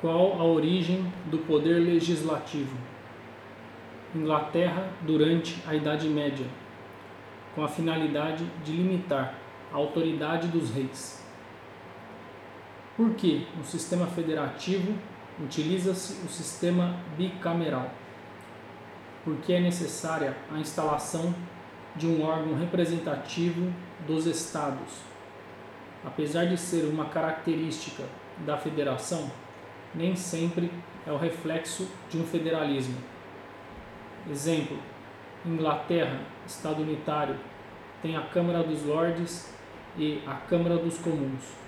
Qual a origem do poder legislativo? Inglaterra durante a Idade Média, com a finalidade de limitar a autoridade dos reis. Por que no sistema federativo utiliza-se o sistema bicameral? Porque é necessária a instalação de um órgão representativo dos estados. Apesar de ser uma característica da federação, nem sempre é o reflexo de um federalismo. Exemplo: Inglaterra, Estado unitário, tem a Câmara dos Lordes e a Câmara dos Comuns.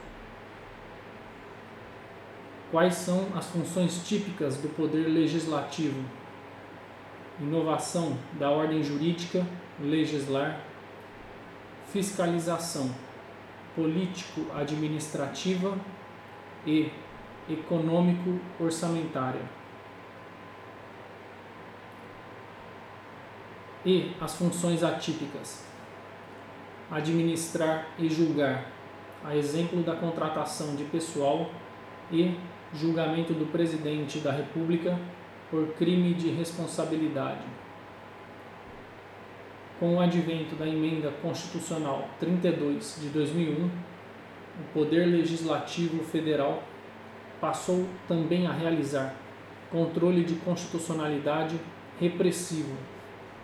Quais são as funções típicas do poder legislativo? Inovação da ordem jurídica, legislar, fiscalização político-administrativa e econômico-orçamentária. E as funções atípicas: administrar e julgar, a exemplo da contratação de pessoal e julgamento do presidente da República por crime de responsabilidade. Com o advento da emenda constitucional 32 de 2001, o Poder Legislativo Federal passou também a realizar controle de constitucionalidade repressivo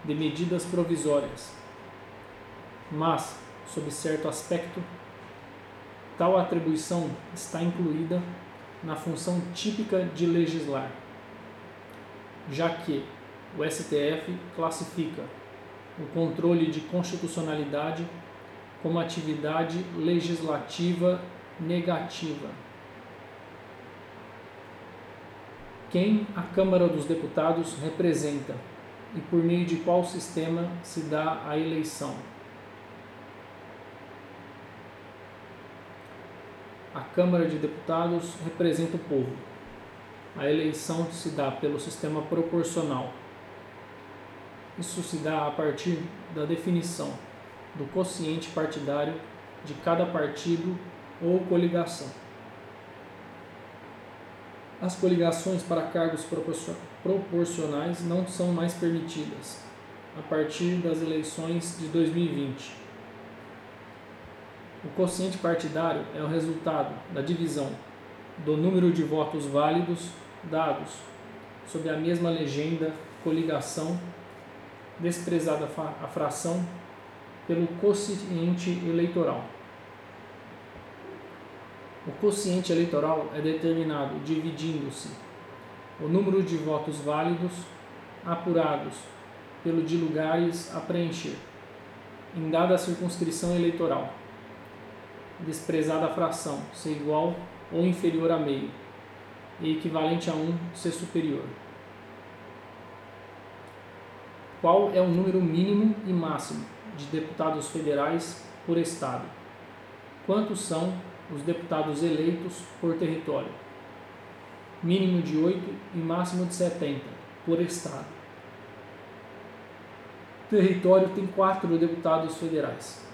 de medidas provisórias. Mas, sob certo aspecto, tal atribuição está incluída na função típica de legislar, já que o STF classifica o controle de constitucionalidade como atividade legislativa negativa. Quem a Câmara dos Deputados representa e por meio de qual sistema se dá a eleição? A Câmara de Deputados representa o povo. A eleição se dá pelo sistema proporcional. Isso se dá a partir da definição do quociente partidário de cada partido ou coligação. As coligações para cargos proporcionais não são mais permitidas a partir das eleições de 2020. O quociente partidário é o resultado da divisão do número de votos válidos dados sob a mesma legenda coligação desprezada a fração pelo quociente eleitoral. O quociente eleitoral é determinado dividindo-se. O número de votos válidos apurados pelo de lugares a preencher, em dada circunscrição eleitoral, desprezada a fração ser igual ou inferior a meio, e equivalente a 1 ser superior. Qual é o número mínimo e máximo de deputados federais por estado? Quantos são os deputados eleitos por território? Mínimo de 8 e máximo de 70 por estado. O território tem quatro deputados federais.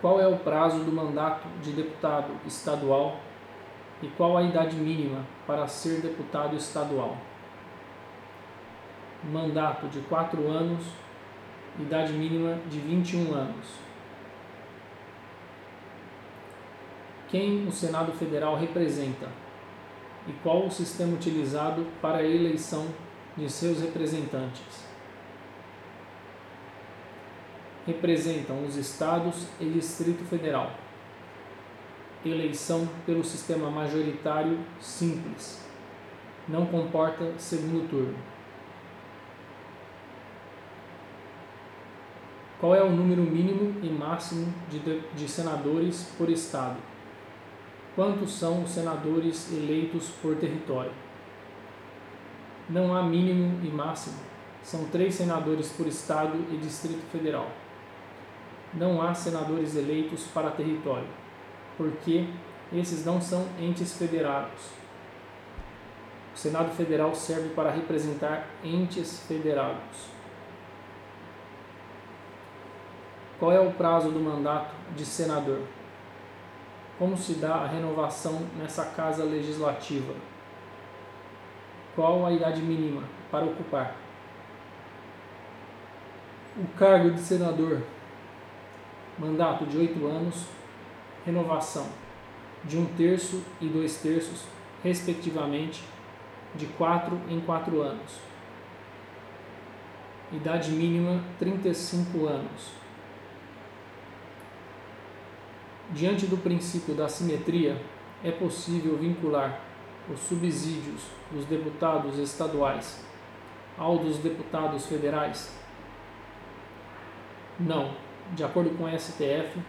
Qual é o prazo do mandato de deputado estadual e qual a idade mínima para ser deputado estadual? mandato de 4 anos, idade mínima de 21 anos. Quem o Senado Federal representa e qual o sistema utilizado para a eleição de seus representantes? Representam os estados e Distrito Federal. Eleição pelo sistema majoritário simples. Não comporta segundo turno. Qual é o número mínimo e máximo de, de senadores por estado? Quantos são os senadores eleitos por território? Não há mínimo e máximo. São três senadores por estado e Distrito Federal. Não há senadores eleitos para território, porque esses não são entes federados. O Senado Federal serve para representar entes federados. Qual é o prazo do mandato de senador? Como se dá a renovação nessa casa legislativa? Qual a idade mínima para ocupar? O cargo de senador, mandato de oito anos, renovação de um terço e dois terços, respectivamente, de quatro em quatro anos. Idade mínima 35 anos. Diante do princípio da simetria, é possível vincular os subsídios dos deputados estaduais ao dos deputados federais? Não. De acordo com o STF,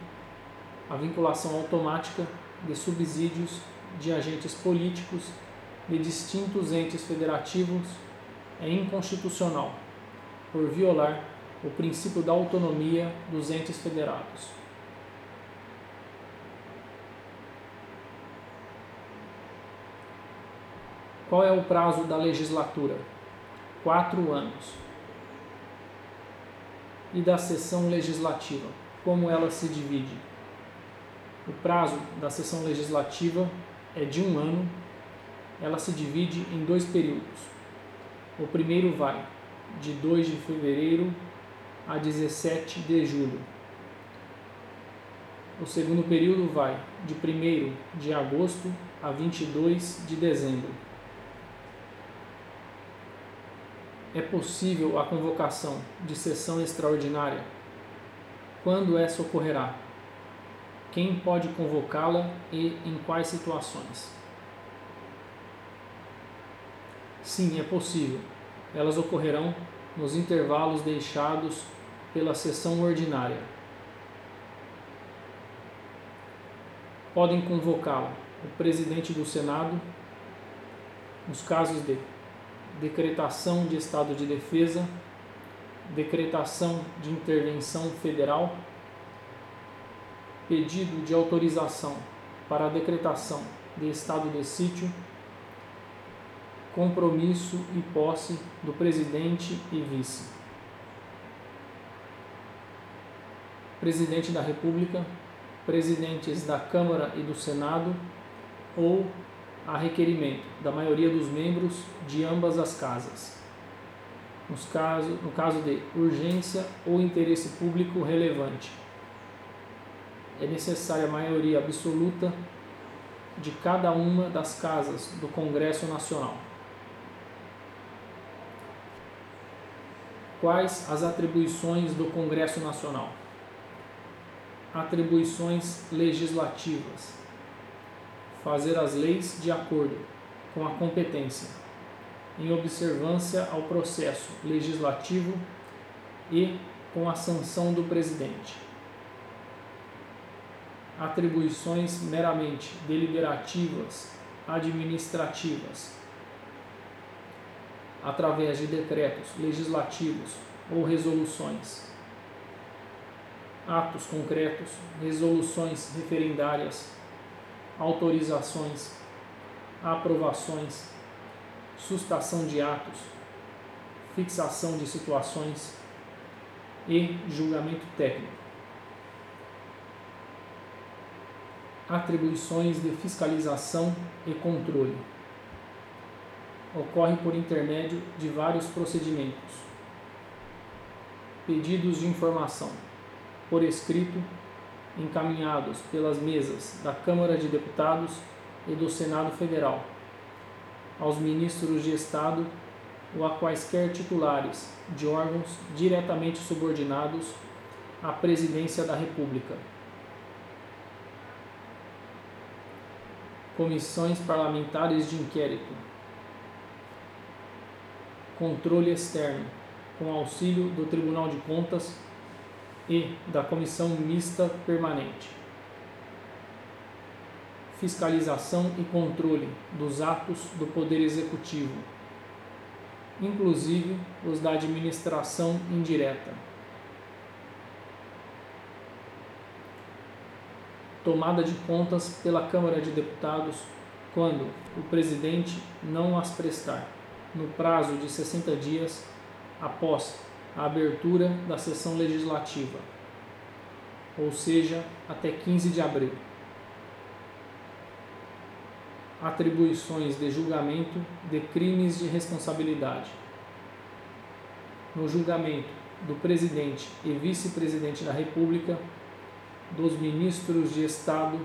a vinculação automática de subsídios de agentes políticos de distintos entes federativos é inconstitucional, por violar o princípio da autonomia dos entes federados. Qual é o prazo da legislatura? Quatro anos. E da sessão legislativa? Como ela se divide? O prazo da sessão legislativa é de um ano. Ela se divide em dois períodos. O primeiro vai de 2 de fevereiro a 17 de julho. O segundo período vai de 1 de agosto a 22 de dezembro. É possível a convocação de sessão extraordinária? Quando essa ocorrerá? Quem pode convocá-la e em quais situações? Sim, é possível. Elas ocorrerão nos intervalos deixados pela sessão ordinária. Podem convocá-la o presidente do Senado, nos casos de decretação de estado de defesa, decretação de intervenção federal, pedido de autorização para a decretação de estado de sítio, compromisso e posse do presidente e vice. Presidente da República, presidentes da Câmara e do Senado ou a requerimento da maioria dos membros de ambas as casas, nos caso, no caso de urgência ou interesse público relevante. É necessária a maioria absoluta de cada uma das casas do Congresso Nacional. Quais as atribuições do Congresso Nacional? Atribuições legislativas fazer as leis de acordo com a competência, em observância ao processo legislativo e com a sanção do presidente. Atribuições meramente deliberativas, administrativas, através de decretos legislativos ou resoluções. Atos concretos, resoluções referendárias autorizações, aprovações, sustação de atos, fixação de situações e julgamento técnico. Atribuições de fiscalização e controle. Ocorre por intermédio de vários procedimentos. Pedidos de informação por escrito encaminhados pelas mesas da Câmara de Deputados e do Senado Federal aos ministros de Estado ou a quaisquer titulares de órgãos diretamente subordinados à Presidência da República. Comissões parlamentares de inquérito. Controle externo, com auxílio do Tribunal de Contas e da Comissão Mista Permanente. Fiscalização e controle dos atos do Poder Executivo, inclusive os da administração indireta. Tomada de contas pela Câmara de Deputados quando o presidente não as prestar, no prazo de 60 dias após a abertura da sessão legislativa, ou seja, até 15 de abril. atribuições de julgamento de crimes de responsabilidade. No julgamento do presidente e vice-presidente da República, dos ministros de Estado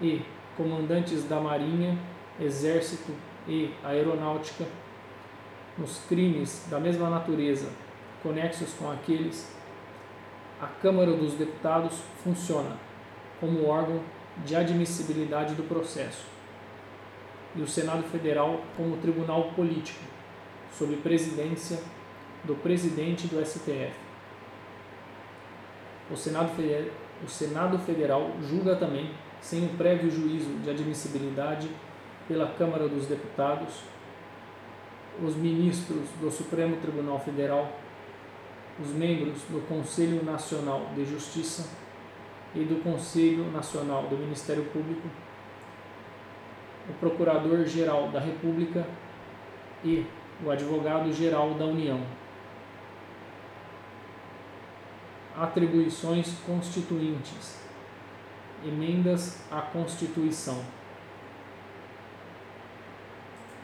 e comandantes da Marinha, Exército e Aeronáutica, nos crimes da mesma natureza conexos com aqueles, a Câmara dos Deputados funciona como órgão de admissibilidade do processo e o Senado Federal como tribunal político, sob presidência do presidente do STF. O Senado, o Senado Federal julga também, sem o prévio juízo de admissibilidade pela Câmara dos Deputados, os ministros do Supremo Tribunal Federal, os membros do Conselho Nacional de Justiça e do Conselho Nacional do Ministério Público o Procurador-Geral da República e o Advogado-Geral da União. Atribuições constituintes. Emendas à Constituição.